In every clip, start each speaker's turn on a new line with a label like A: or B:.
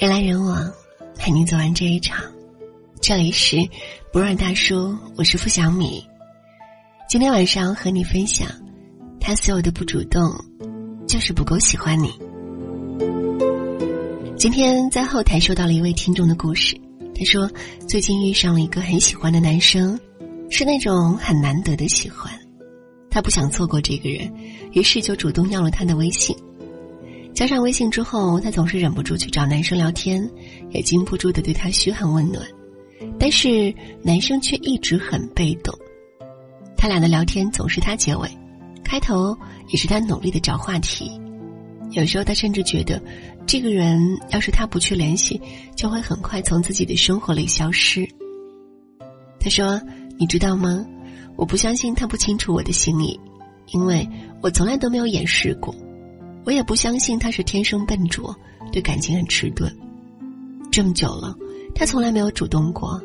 A: 人来人往，陪你走完这一场。这里是不二大叔，我是付小米。今天晚上和你分享，他所有的不主动，就是不够喜欢你。今天在后台收到了一位听众的故事，他说最近遇上了一个很喜欢的男生，是那种很难得的喜欢。他不想错过这个人，于是就主动要了他的微信。加上微信之后，他总是忍不住去找男生聊天，也禁不住的对他嘘寒问暖。但是男生却一直很被动，他俩的聊天总是他结尾，开头也是他努力的找话题。有时候他甚至觉得，这个人要是他不去联系，就会很快从自己的生活里消失。他说：“你知道吗？”我不相信他不清楚我的心意，因为我从来都没有掩饰过。我也不相信他是天生笨拙，对感情很迟钝。这么久了，他从来没有主动过，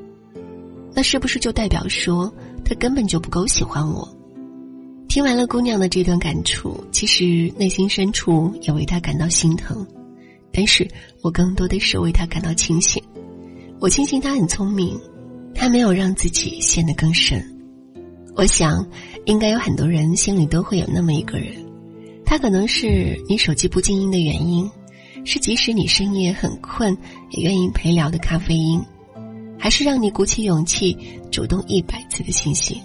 A: 那是不是就代表说他根本就不够喜欢我？听完了姑娘的这段感触，其实内心深处也为他感到心疼，但是我更多的是为他感到庆幸。我庆幸他很聪明，他没有让自己陷得更深。我想，应该有很多人心里都会有那么一个人，他可能是你手机不静音的原因，是即使你深夜很困也愿意陪聊的咖啡因，还是让你鼓起勇气主动一百次的信息。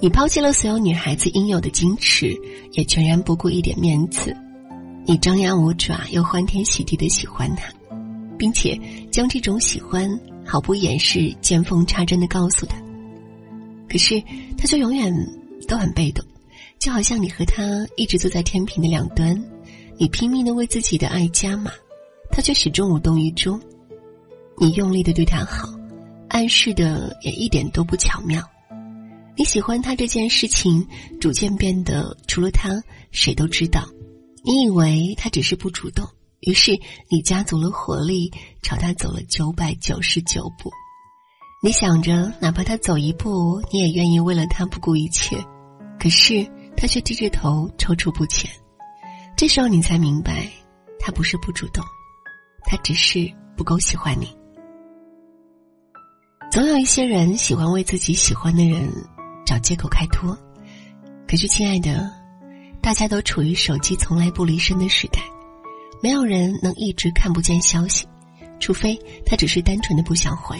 A: 你抛弃了所有女孩子应有的矜持，也全然不顾一点面子，你张牙舞爪又欢天喜地的喜欢他，并且将这种喜欢毫不掩饰、见缝插针的告诉他。可是，他却永远都很被动，就好像你和他一直坐在天平的两端，你拼命的为自己的爱加码，他却始终无动于衷。你用力的对他好，暗示的也一点都不巧妙。你喜欢他这件事情，逐渐变得除了他谁都知道。你以为他只是不主动，于是你加足了火力朝他走了九百九十九步。你想着，哪怕他走一步，你也愿意为了他不顾一切，可是他却低着头踌躇不前。这时候你才明白，他不是不主动，他只是不够喜欢你。总有一些人喜欢为自己喜欢的人找借口开脱，可是亲爱的，大家都处于手机从来不离身的时代，没有人能一直看不见消息，除非他只是单纯的不想回。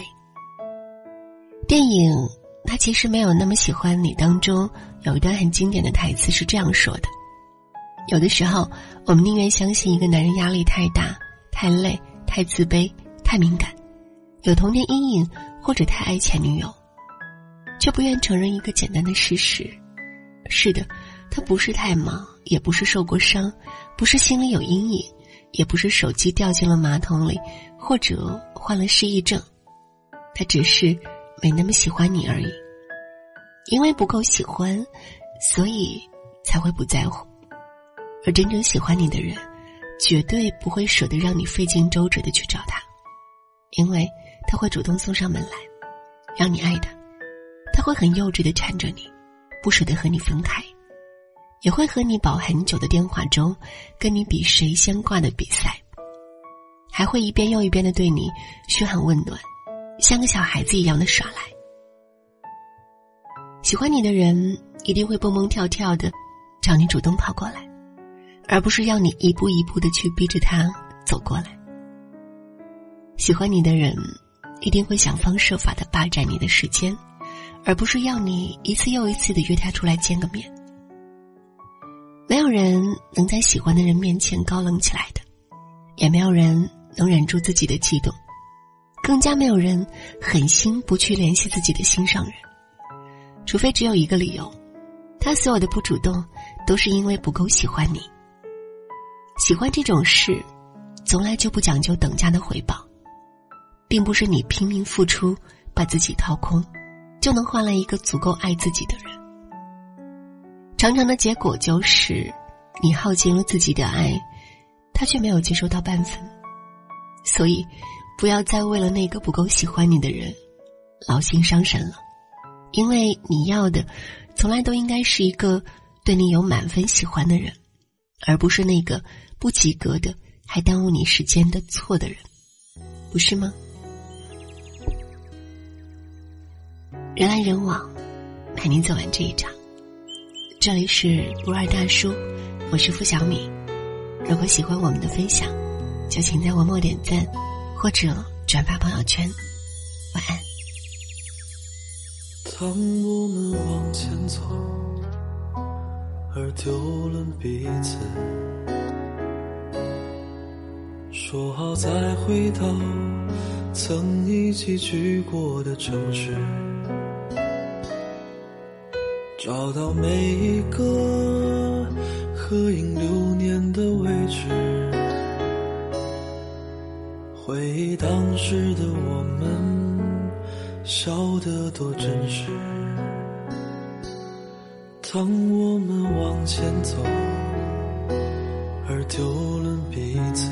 A: 电影《他其实没有那么喜欢你》当中有一段很经典的台词是这样说的：“有的时候，我们宁愿相信一个男人压力太大、太累、太自卑、太敏感，有童年阴影，或者太爱前女友，却不愿承认一个简单的事实：是的，他不是太忙，也不是受过伤，不是心里有阴影，也不是手机掉进了马桶里，或者患了失忆症，他只是……”没那么喜欢你而已，因为不够喜欢，所以才会不在乎。而真正喜欢你的人，绝对不会舍得让你费尽周折的去找他，因为他会主动送上门来，让你爱他。他会很幼稚的缠着你，不舍得和你分开，也会和你保很久的电话中，跟你比谁先挂的比赛，还会一遍又一遍的对你嘘寒问暖。像个小孩子一样的耍赖。喜欢你的人一定会蹦蹦跳跳的，找你主动跑过来，而不是要你一步一步的去逼着他走过来。喜欢你的人一定会想方设法的霸占你的时间，而不是要你一次又一次的约他出来见个面。没有人能在喜欢的人面前高冷起来的，也没有人能忍住自己的激动。更加没有人狠心不去联系自己的心上人，除非只有一个理由：他所有的不主动，都是因为不够喜欢你。喜欢这种事，从来就不讲究等价的回报，并不是你拼命付出，把自己掏空，就能换来一个足够爱自己的人。常常的结果就是，你耗尽了自己的爱，他却没有接收到半分，所以。不要再为了那个不够喜欢你的人，劳心伤神了，因为你要的，从来都应该是一个对你有满分喜欢的人，而不是那个不及格的还耽误你时间的错的人，不是吗？人来人往，陪你走完这一场。这里是不二大叔，我是付小米。如果喜欢我们的分享，就请在文末点赞或者转发朋友圈。晚安。
B: 当我们往前走，而丢了彼此。说好再回到曾一起去过的城市，找到每一个合影留念的位置，回忆当时的我们，笑得多真实。当我们往前走，而丢了彼此。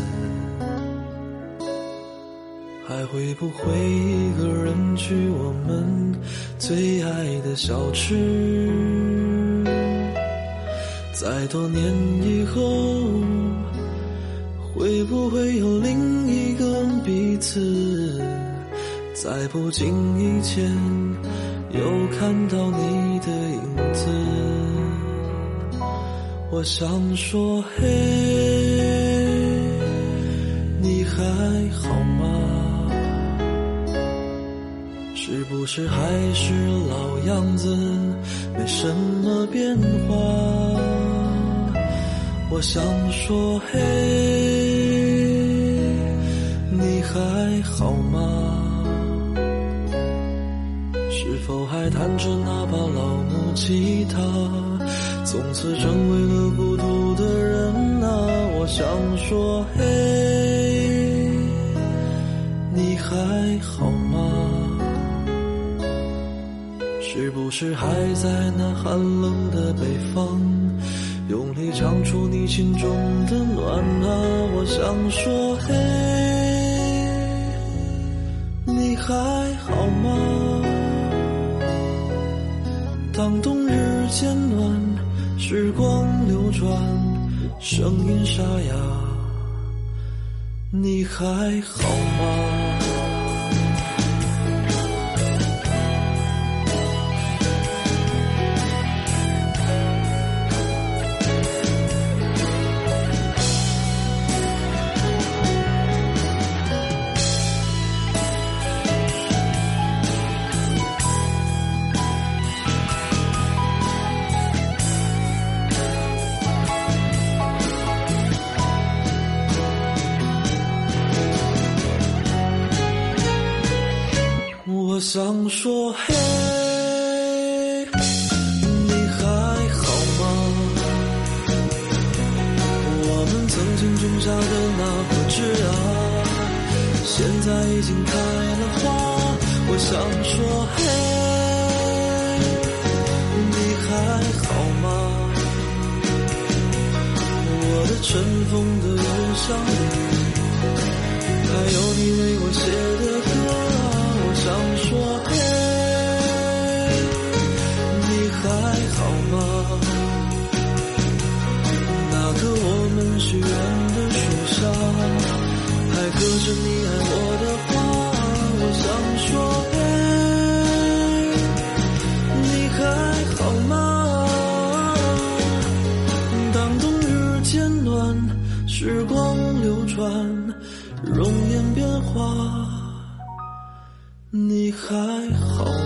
B: 还会不会一个人去我们最爱的小吃？在多年以后，会不会有另一个彼此？在不经意间又看到你的影子，我想说，嘿，你还好吗？是不是还是老样子，没什么变化？我想说，嘿，还好吗？是否还弹着那把老木吉他，从此成为了孤独的人啊？我想说，嘿，你还好吗？是不是还在那寒冷的北方，用力唱出你心中的暖啊？我想说，嘿，还好吗？当冬日渐暖，时光流转，声音沙哑，你还好吗？想说，嘿，你还好吗？我们曾经种下的那颗枝啊，现在已经开了花。我想说，嘿，你还好吗？我的尘封的邮箱里，还有你为我写的歌。想说，嘿，你还好吗？那棵我们许愿的树下，还刻着你爱你还好